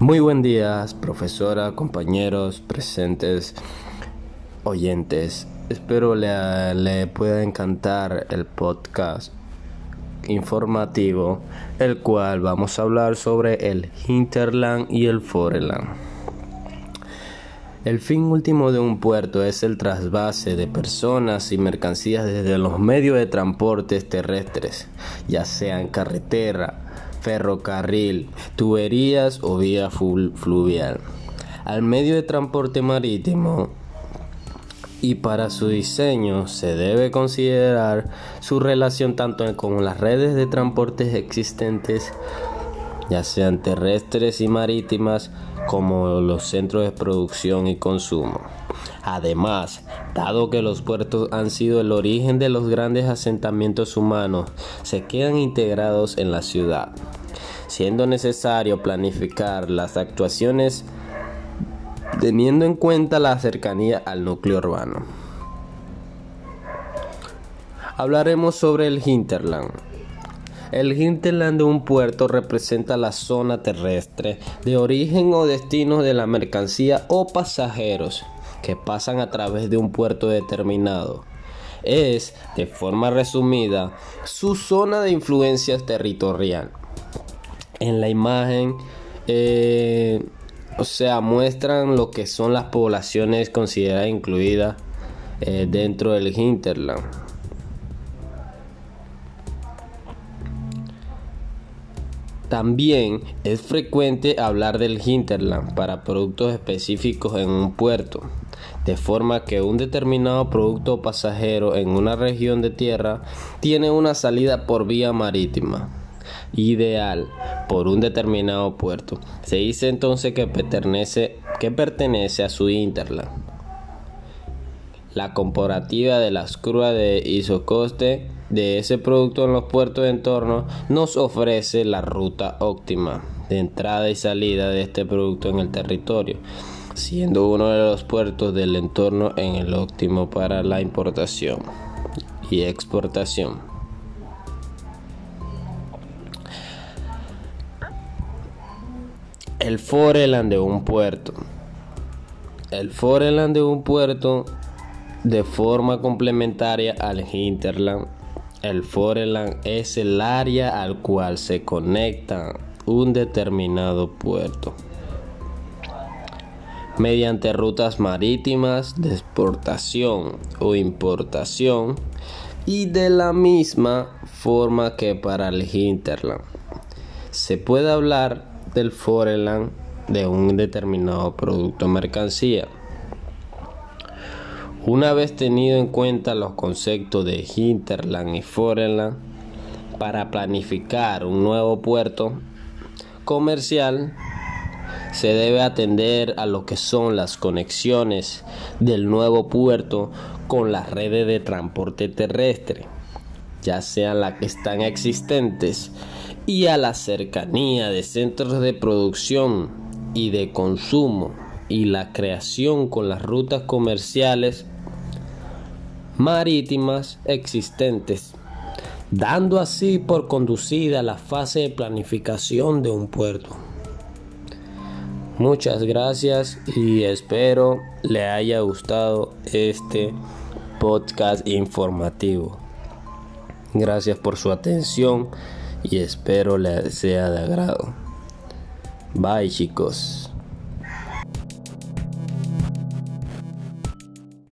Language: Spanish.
Muy buen día, profesora, compañeros, presentes, oyentes. Espero le, le, pueda encantar el podcast informativo, el cual vamos a hablar sobre el hinterland y el foreland. El fin último de un puerto es el trasvase de personas y mercancías desde los medios de transportes terrestres, ya sean carretera, ferrocarril, tuberías o vía fluvial. Al medio de transporte marítimo y para su diseño se debe considerar su relación tanto con las redes de transportes existentes, ya sean terrestres y marítimas, como los centros de producción y consumo. Además, dado que los puertos han sido el origen de los grandes asentamientos humanos, se quedan integrados en la ciudad, siendo necesario planificar las actuaciones teniendo en cuenta la cercanía al núcleo urbano. Hablaremos sobre el hinterland. El hinterland de un puerto representa la zona terrestre de origen o destino de la mercancía o pasajeros que pasan a través de un puerto determinado. Es, de forma resumida, su zona de influencia territorial. En la imagen, eh, o sea, muestran lo que son las poblaciones consideradas incluidas eh, dentro del hinterland. También es frecuente hablar del hinterland para productos específicos en un puerto, de forma que un determinado producto pasajero en una región de tierra tiene una salida por vía marítima ideal por un determinado puerto. Se dice entonces que pertenece, que pertenece a su hinterland. La comparativa de las curvas de isocoste de ese producto en los puertos de entorno nos ofrece la ruta óptima de entrada y salida de este producto en el territorio, siendo uno de los puertos del entorno en el óptimo para la importación y exportación. El foreland de un puerto. El foreland de un puerto de forma complementaria al hinterland el foreland es el área al cual se conecta un determinado puerto mediante rutas marítimas de exportación o importación y de la misma forma que para el hinterland. Se puede hablar del foreland de un determinado producto o mercancía una vez tenido en cuenta los conceptos de hinterland y foreland para planificar un nuevo puerto comercial, se debe atender a lo que son las conexiones del nuevo puerto con las redes de transporte terrestre, ya sean las que están existentes, y a la cercanía de centros de producción y de consumo y la creación con las rutas comerciales marítimas existentes, dando así por conducida la fase de planificación de un puerto. Muchas gracias y espero le haya gustado este podcast informativo. Gracias por su atención y espero le sea de agrado. Bye chicos.